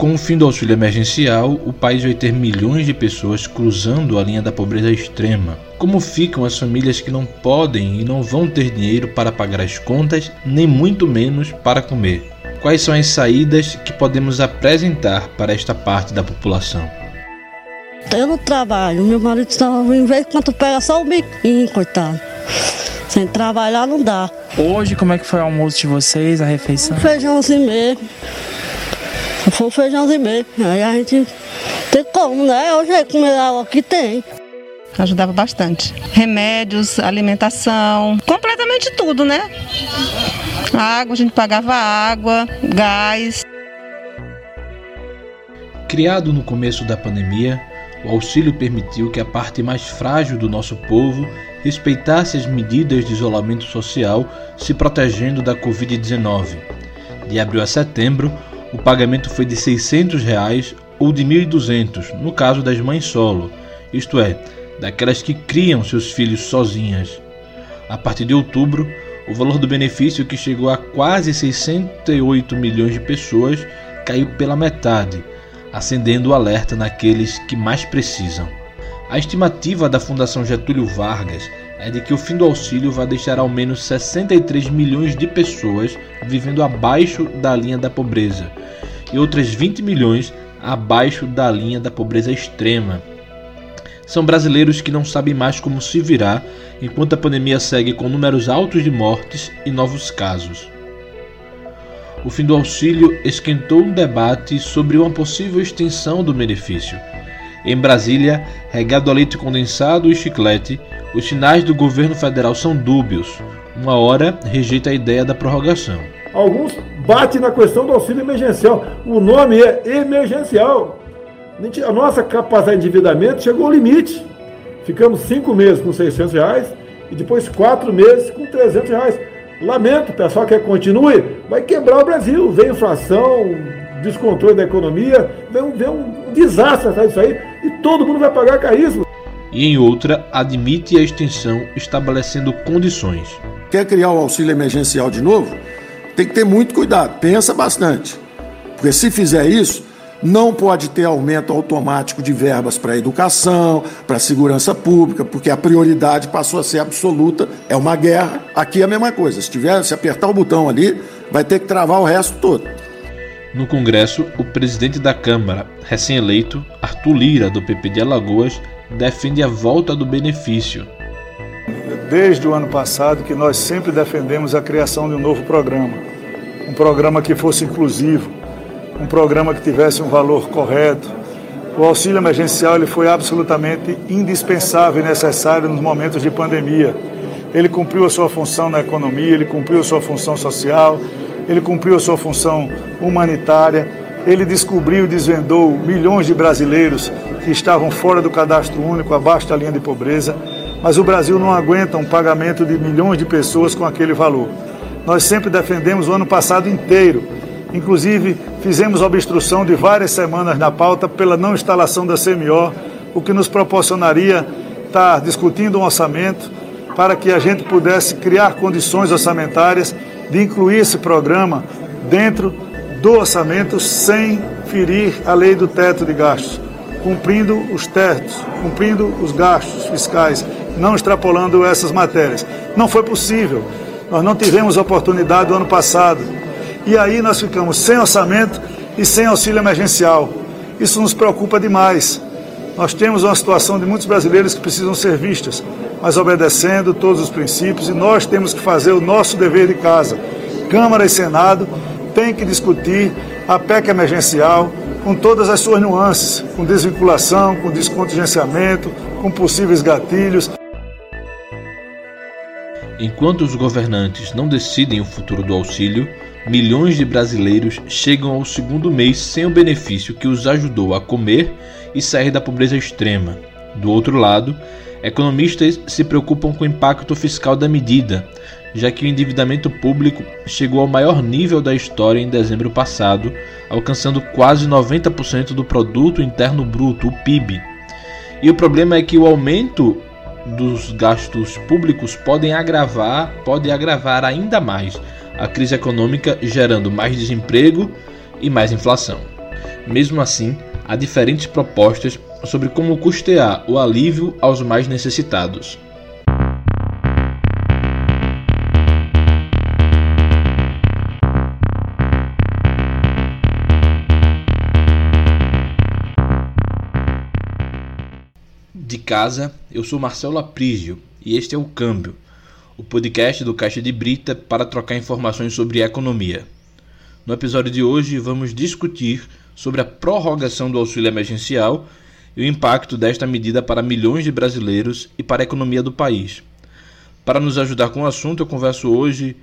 Com o fim do auxílio emergencial, o país vai ter milhões de pessoas cruzando a linha da pobreza extrema. Como ficam as famílias que não podem e não vão ter dinheiro para pagar as contas, nem muito menos para comer? Quais são as saídas que podemos apresentar para esta parte da população? Eu não trabalho, meu marido está em vez quando pega só o biquinho, coitado. Sem trabalhar não dá. Hoje, como é que foi o almoço de vocês, a refeição? Feijãozinho mesmo. Foi um feijãozinho mesmo. Aí a gente tem como, né? Hoje é comer água que tem. Ajudava bastante. Remédios, alimentação, completamente tudo, né? Água, a gente pagava água, gás. Criado no começo da pandemia, o auxílio permitiu que a parte mais frágil do nosso povo respeitasse as medidas de isolamento social, se protegendo da Covid-19. De abril a setembro, o pagamento foi de 600 reais ou de R$ 1.200, no caso das mães solo, isto é, daquelas que criam seus filhos sozinhas. A partir de outubro, o valor do benefício, que chegou a quase 68 milhões de pessoas, caiu pela metade acendendo o alerta naqueles que mais precisam. A estimativa da Fundação Getúlio Vargas é de que o fim do auxílio vai deixar ao menos 63 milhões de pessoas vivendo abaixo da linha da pobreza e outras 20 milhões abaixo da linha da pobreza extrema. São brasileiros que não sabem mais como se virar enquanto a pandemia segue com números altos de mortes e novos casos o fim do auxílio esquentou um debate sobre uma possível extensão do benefício. Em Brasília, regado a leite condensado e chiclete, os sinais do governo federal são dúbios. Uma hora rejeita a ideia da prorrogação. Alguns batem na questão do auxílio emergencial. O nome é emergencial. A nossa capacidade de endividamento chegou ao limite. Ficamos cinco meses com 600 reais e depois quatro meses com 300 reais. Lamento, pessoal quer continue, vai quebrar o Brasil. Vem inflação, descontrole da economia, vem, vem um desastre atrás disso aí e todo mundo vai pagar caríssimo. E em outra, admite a extensão estabelecendo condições. Quer criar o auxílio emergencial de novo? Tem que ter muito cuidado, pensa bastante. Porque se fizer isso, não pode ter aumento automático de verbas para educação, para segurança pública, porque a prioridade passou a ser absoluta. É uma guerra. Aqui é a mesma coisa. Se tiver, se apertar o botão ali, vai ter que travar o resto todo. No Congresso, o presidente da Câmara, recém-eleito, Arthur Lira, do PP de Alagoas, defende a volta do benefício. Desde o ano passado que nós sempre defendemos a criação de um novo programa, um programa que fosse inclusivo, um programa que tivesse um valor correto. O auxílio emergencial ele foi absolutamente indispensável e necessário nos momentos de pandemia. Ele cumpriu a sua função na economia, ele cumpriu a sua função social, ele cumpriu a sua função humanitária, ele descobriu e desvendou milhões de brasileiros que estavam fora do cadastro único, abaixo da linha de pobreza, mas o Brasil não aguenta um pagamento de milhões de pessoas com aquele valor. Nós sempre defendemos o ano passado inteiro Inclusive, fizemos obstrução de várias semanas na pauta pela não instalação da CMO, o que nos proporcionaria estar discutindo um orçamento para que a gente pudesse criar condições orçamentárias de incluir esse programa dentro do orçamento sem ferir a lei do teto de gastos, cumprindo os tetos, cumprindo os gastos fiscais, não extrapolando essas matérias. Não foi possível. Nós não tivemos oportunidade do ano passado e aí nós ficamos sem orçamento e sem auxílio emergencial. Isso nos preocupa demais. Nós temos uma situação de muitos brasileiros que precisam ser vistas, mas obedecendo todos os princípios, e nós temos que fazer o nosso dever de casa. Câmara e Senado têm que discutir a PEC emergencial com todas as suas nuances, com desvinculação, com descontingenciamento, com possíveis gatilhos. Enquanto os governantes não decidem o futuro do auxílio, milhões de brasileiros chegam ao segundo mês sem o benefício que os ajudou a comer e sair da pobreza extrema. Do outro lado, economistas se preocupam com o impacto fiscal da medida, já que o endividamento público chegou ao maior nível da história em dezembro passado, alcançando quase 90% do produto interno bruto, o PIB. E o problema é que o aumento dos gastos públicos podem agravar, pode agravar ainda mais a crise econômica, gerando mais desemprego e mais inflação. Mesmo assim, há diferentes propostas sobre como custear o alívio aos mais necessitados. De casa, eu sou Marcelo Aprígio e este é o Câmbio, o podcast do Caixa de Brita para trocar informações sobre economia. No episódio de hoje, vamos discutir sobre a prorrogação do auxílio emergencial e o impacto desta medida para milhões de brasileiros e para a economia do país. Para nos ajudar com o assunto, eu converso hoje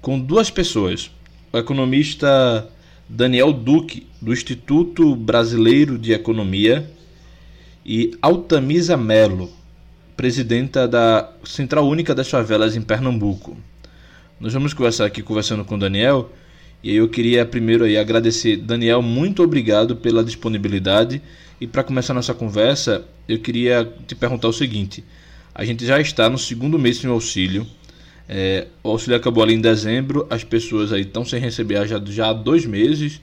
com duas pessoas. O economista Daniel Duque, do Instituto Brasileiro de Economia, e Altamisa Melo, presidenta da Central Única das Favelas em Pernambuco. Nós vamos conversar aqui conversando com o Daniel e eu queria primeiro aí agradecer Daniel, muito obrigado pela disponibilidade e para começar nossa conversa, eu queria te perguntar o seguinte: a gente já está no segundo mês sem auxílio. É, o auxílio acabou ali em dezembro, as pessoas aí estão sem receber já, já há dois meses.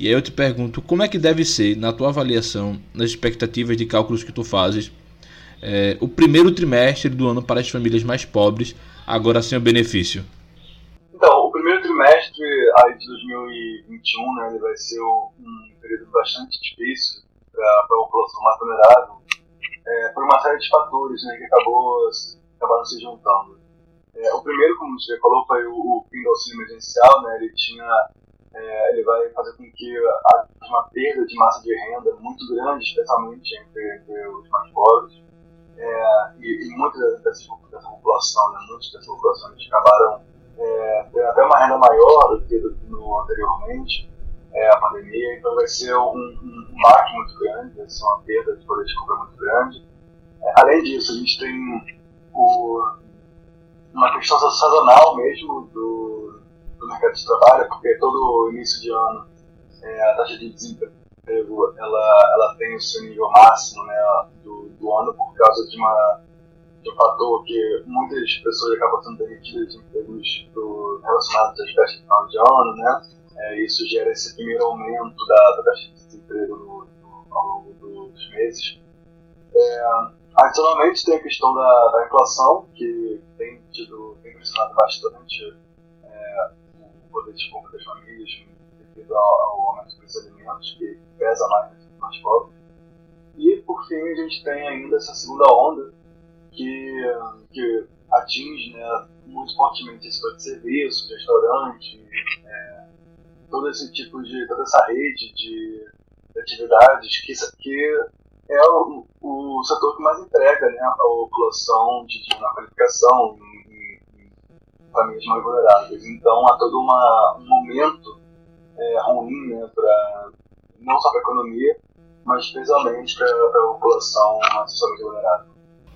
E aí eu te pergunto, como é que deve ser, na tua avaliação, nas expectativas de cálculos que tu fazes, é, o primeiro trimestre do ano para as famílias mais pobres, agora sem o benefício? Então, o primeiro trimestre aí de 2021, né, ele vai ser um, período bastante difícil para a população mais vulnerável, é, por uma série de fatores né, que acabou, acabaram se juntando. É, o primeiro, como você falou, foi o, o fim do auxílio emergencial, né, ele tinha é, ele vai fazer com que haja uma perda de massa de renda muito grande, especialmente entre, entre os mais pobres. É, e, e muita dessa, dessa população, né, muitas dessas populações acabaram é, tendo até uma renda maior do que no, anteriormente é, a pandemia, então vai ser um, um, um baque muito grande, vai ser uma perda de poder de compra muito grande. É, além disso, a gente tem o, uma questão sazonal mesmo do, mercado de trabalho, porque todo início de ano é, a taxa de desemprego ela, ela tem o seu nível máximo né, do, do ano por causa de, uma, de um fator que muitas pessoas acabam sendo demitidas de empregos do, relacionados às festas de final de ano, né? É, isso gera esse primeiro aumento da, da taxa de desemprego no, no, ao longo dos meses. É, adicionalmente tem a questão da, da inflação, que tem, tido, tem pressionado bastante poder de compra das famílias devido ao, aumento dos alimentos, que pesa mais mais pobres. E, por fim, a gente tem ainda essa segunda onda, que, que atinge né, muito fortemente esse setor de serviço, restaurante, é, todo esse tipo de, toda essa rede de, de atividades que, que é o, o setor que mais entrega né, a população de, de uma qualificação famílias mais vulneráveis. Então há todo uma, um momento é, ruim né, pra, não só para a economia, mas especialmente para a população mais vulnerável.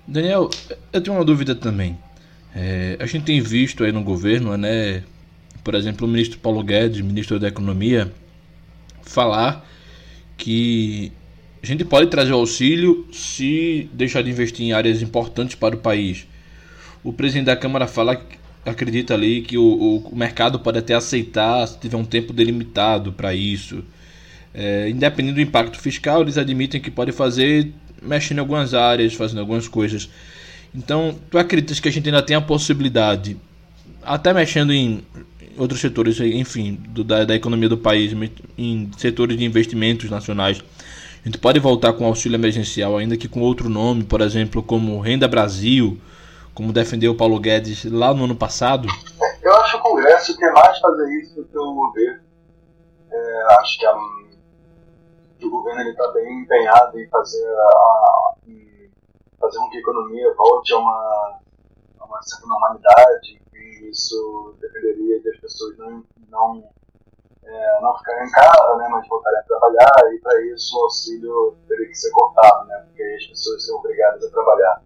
Daniel, eu tenho uma dúvida também. É, a gente tem visto aí no governo, né, por exemplo, o ministro Paulo Guedes, ministro da Economia, falar que a gente pode trazer o auxílio se deixar de investir em áreas importantes para o país. O presidente da Câmara fala acredita ali que o, o mercado pode até aceitar se tiver um tempo delimitado para isso. É, independente do impacto fiscal, eles admitem que pode fazer mexendo em algumas áreas, fazendo algumas coisas. Então, tu acreditas que a gente ainda tem a possibilidade, até mexendo em outros setores, enfim, do, da, da economia do país, em setores de investimentos nacionais. A gente pode voltar com auxílio emergencial, ainda que com outro nome, por exemplo, como Renda Brasil, como defendeu o Paulo Guedes lá no ano passado? Eu acho que o Congresso quer mais fazer isso do que o governo. É, acho que, a, que, o governo está bem empenhado em fazer, a, em fazer com que a economia volte a uma, a uma certa normalidade, isso dependeria de as pessoas não, não, é, não ficarem em casa, né, mas voltarem a trabalhar, e para isso o auxílio teria que ser cortado, né, porque as pessoas são obrigadas a trabalhar.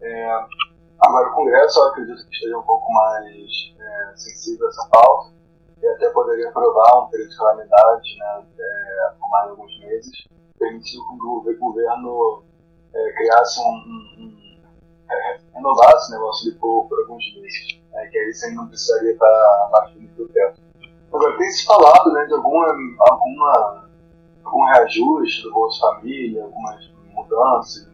É, agora, o Congresso, eu acredito que esteja um pouco mais é, sensível a essa pauta, e até poderia aprovar um período de calamidade né, é, por mais alguns meses, permitindo que o governo é, criasse um, um é, renovasse o negócio de por, por alguns meses, né, que aí você não precisaria estar abaixo do teto. Agora, tem se falado né, de alguma, alguma algum reajuste do Bolsa Família, algumas mudanças,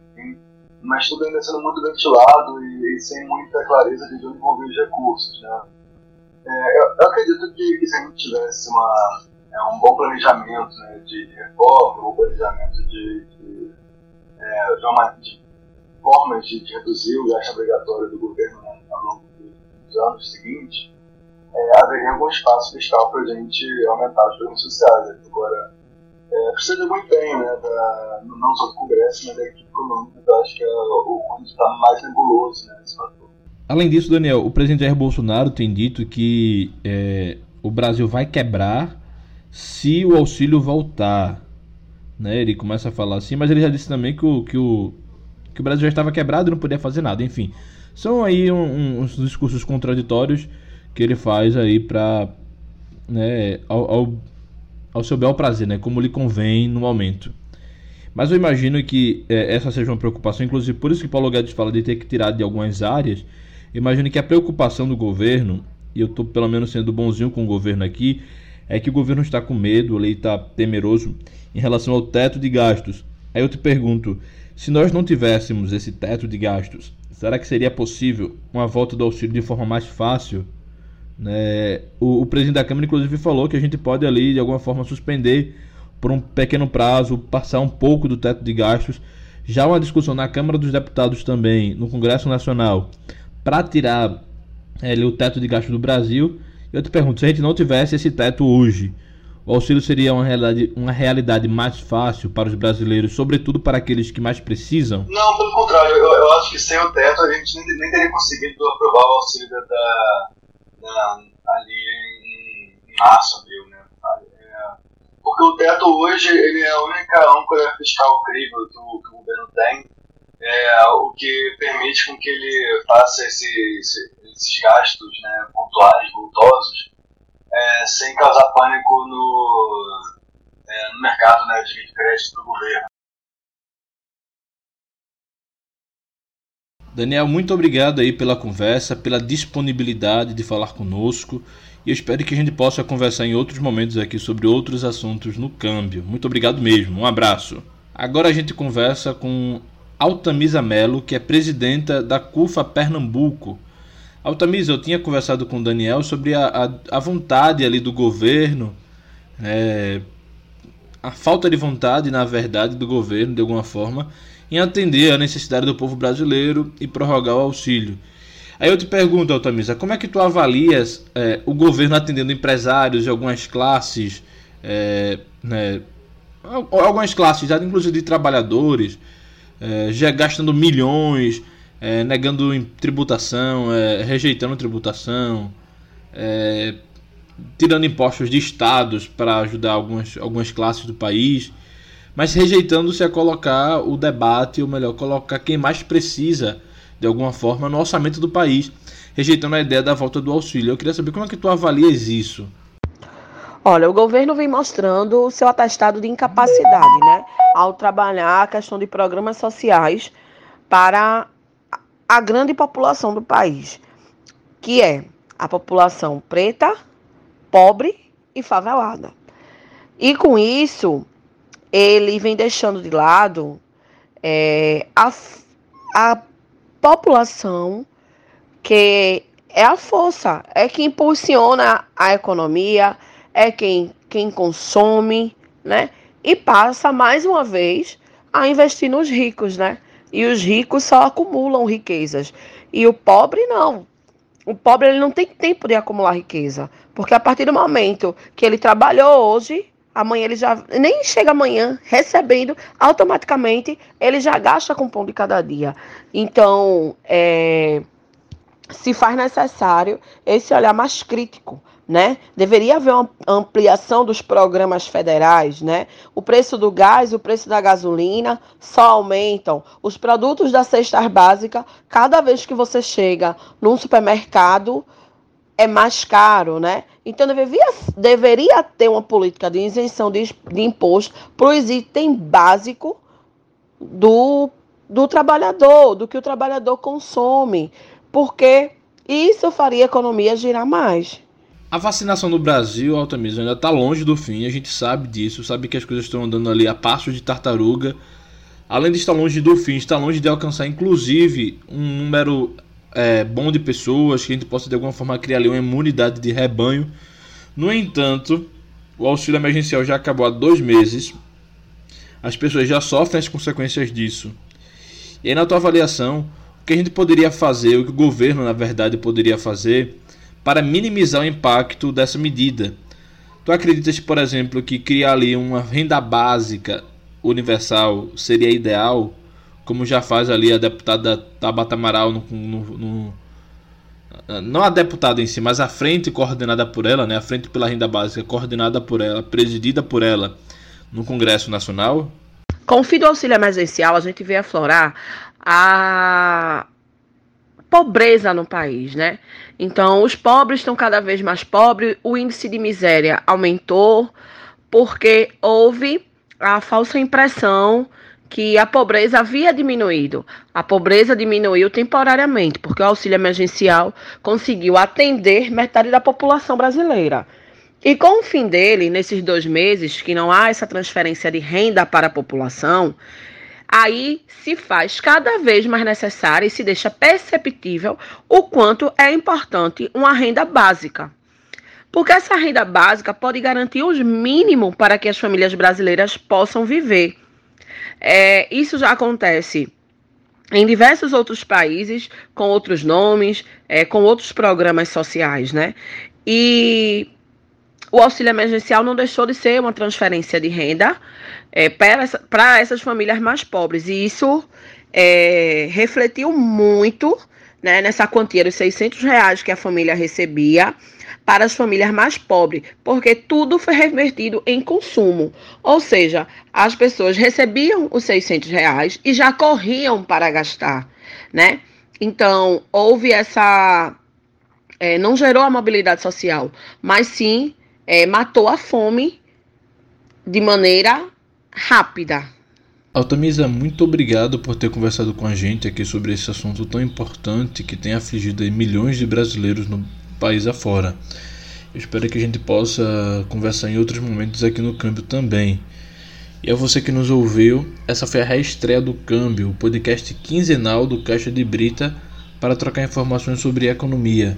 mas tudo ainda sendo muito ventilado e, e sem muita clareza de onde vão vir os recursos. Né? É, eu, eu, acredito que, se a gente tivesse uma, é, um bom planejamento né, de, reforma, um planejamento de, de, é, de, uma, de formas de, reduzir o gasto obrigatório do governo né, ao longo dos anos seguintes, é, haveria algum espaço fiscal para a gente aumentar os programas sociais. Agora, é, precisa muito empenho, né, da, não só do Congresso, mas da equipe econômica, eu acho que é o onde está mais nebuloso né, nesse fator. Além disso, Daniel, o presidente Jair Bolsonaro tem dito que é, o Brasil vai quebrar se o auxílio voltar. Né? Ele começa a falar assim, mas ele já disse também que o, que o, que o Brasil já estava quebrado e não podia fazer nada. Enfim, são aí um, um, uns discursos contraditórios que ele faz aí para né, ao, ao, ao, seu bel prazer, né, como lhe convém no momento. Mas eu imagino que é, essa seja uma preocupação, inclusive por isso que Paulo Guedes fala de ter que tirar de algumas áreas. Imagino que a preocupação do governo, e eu estou pelo menos sendo bonzinho com o governo aqui, é que o governo está com medo, ele está temeroso em relação ao teto de gastos. Aí eu te pergunto, se nós não tivéssemos esse teto de gastos, será que seria possível uma volta do auxílio de forma mais fácil? Né? O, o, presidente da Câmara, inclusive, falou que a gente pode ali, de alguma forma, suspender por um pequeno prazo, passar um pouco do teto de gastos. Já uma discussão na Câmara dos Deputados também, no Congresso Nacional, para tirar é, o teto de gastos do Brasil. Eu te pergunto, se a gente não tivesse esse teto hoje, o auxílio seria uma realidade, uma realidade mais fácil para os brasileiros, sobretudo para aqueles que mais precisam? Não, pelo contrário. Eu, eu acho que sem o teto a gente nem, nem teria conseguido aprovar o auxílio da né, ali em, março, abril, né? É, porque o teto hoje ele é a única âncora fiscal crível que o, que o governo tem, é, o que permite com que ele faça esse, esse, esses gastos né, pontuais, voltosos, é, sem causar pânico no, é, no mercado né, de crédito do governo. Daniel, muito obrigado aí pela conversa, pela disponibilidade de falar conosco. E eu espero que a gente possa conversar em outros momentos aqui sobre outros assuntos no câmbio. Muito obrigado mesmo. Um abraço. Agora a gente conversa com Altamisa Melo, que é presidenta da CUFA Pernambuco. Altamisa, eu tinha conversado com o Daniel sobre a, a, a vontade ali do governo, é, a falta de vontade, na verdade, do governo, de alguma forma, em atender a necessidade do povo brasileiro e prorrogar o auxílio. Aí eu te pergunto, Altamisa, como é que tu avalias é, o governo atendendo empresários de algumas classes, é, né, algumas classes, inclusive de trabalhadores, é, já gastando milhões, é, negando tributação, é, rejeitando tributação, é, tirando impostos de estados para ajudar algumas, algumas classes do país mas rejeitando-se a colocar o debate, ou melhor, colocar quem mais precisa, de alguma forma, no orçamento do país, rejeitando a ideia da volta do auxílio. Eu queria saber como é que tu avalias isso. Olha, o governo vem mostrando o seu atestado de incapacidade, né, ao trabalhar a questão de programas sociais para a grande população do país, que é a população preta, pobre e favelada. E com isso, ele vem deixando de lado é, a, a população que é a força, é quem impulsiona a economia, é quem, quem consome, né? E passa mais uma vez a investir nos ricos, né? E os ricos só acumulam riquezas. E o pobre não. O pobre ele não tem tempo de acumular riqueza. Porque a partir do momento que ele trabalhou hoje, Amanhã ele já nem chega amanhã recebendo, automaticamente ele já gasta com pão de cada dia. Então, é, se faz necessário esse olhar mais crítico, né? Deveria haver uma ampliação dos programas federais, né? O preço do gás, o preço da gasolina só aumentam. Os produtos da cesta básica, cada vez que você chega num supermercado, é mais caro, né? Então deveria, deveria ter uma política de isenção de, de imposto para os itens básicos do, do trabalhador, do que o trabalhador consome, porque isso faria a economia girar mais. A vacinação no Brasil, Altamisa, ainda está longe do fim, a gente sabe disso, sabe que as coisas estão andando ali a passos de tartaruga. Além de estar longe do fim, está longe de alcançar, inclusive, um número é, bom de pessoas, que a gente possa de alguma forma criar ali uma imunidade de rebanho. No entanto, o auxílio emergencial já acabou há dois meses, as pessoas já sofrem as consequências disso. E aí, na tua avaliação, o que a gente poderia fazer, o que o governo, na verdade, poderia fazer para minimizar o impacto dessa medida? Tu acreditas, por exemplo, que criar ali uma renda básica universal seria ideal, como já faz ali a deputada Tabata Amaral no, no, no não a deputada em si, mas a frente coordenada por ela, né, a frente pela renda básica coordenada por ela, presidida por ela no Congresso Nacional? Com o fim do auxílio emergencial, a gente vê aflorar a pobreza no país, né? Então, os pobres estão cada vez mais pobres, o índice de miséria aumentou, porque houve a falsa impressão que a pobreza havia diminuído. A pobreza diminuiu temporariamente, porque o auxílio emergencial conseguiu atender metade da população brasileira. E com o fim dele, nesses dois meses, que não há essa transferência de renda para a população, aí se faz cada vez mais necessário e se deixa perceptível o quanto é importante uma renda básica. Porque essa renda básica pode garantir os mínimos para que as famílias brasileiras possam viver. É, isso já acontece em diversos outros países, com outros nomes, é, com outros programas sociais, né? E o auxílio emergencial não deixou de ser uma transferência de renda é, para, essa, para essas famílias mais pobres. E isso é, refletiu muito né, nessa quantia dos 600 reais que a família recebia para as famílias mais pobres, porque tudo foi revertido em consumo. Ou seja, as pessoas recebiam os 600 reais e já corriam para gastar, né? Então, houve essa... É, não gerou a mobilidade social, mas sim é, matou a fome de maneira rápida. Altamisa, muito obrigado por ter conversado com a gente aqui sobre esse assunto tão importante que tem afligido milhões de brasileiros no país afora. Eu espero que a gente possa conversar em outros momentos aqui no Câmbio também. E a você que nos ouviu, essa foi a reestreia do Câmbio, o podcast quinzenal do Caixa de Brita para trocar informações sobre economia.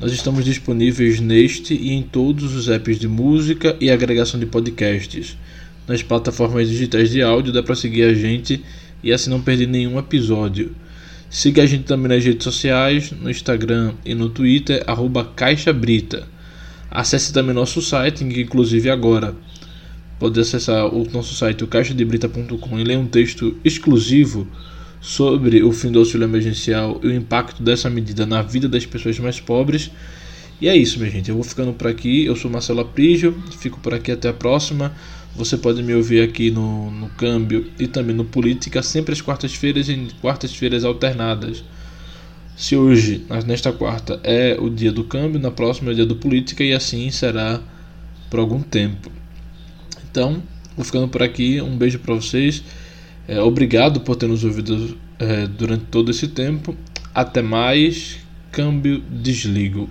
Nós estamos disponíveis neste e em todos os apps de música e agregação de podcasts. Nas plataformas digitais de áudio dá para seguir a gente e assim não perder nenhum episódio. Siga a gente também nas redes sociais, no Instagram e no Twitter, arroba Caixa Brita. Acesse também nosso site, que inclusive agora pode acessar o nosso site, o caixadebrita.com, e ler um texto exclusivo sobre o fim do auxílio emergencial e o impacto dessa medida na vida das pessoas mais pobres. E é isso, minha gente. Eu vou ficando por aqui. Eu sou Marcelo Aprígio. Fico por aqui até a próxima. Você pode me ouvir aqui no, no Câmbio e também no Política, sempre às quartas-feiras e quartas-feiras alternadas. Se hoje, nesta quarta, é o dia do câmbio, na próxima é o dia do Política e assim será por algum tempo. Então, vou ficando por aqui. Um beijo para vocês. É, obrigado por ter nos ouvido é, durante todo esse tempo. Até mais. Câmbio desligo.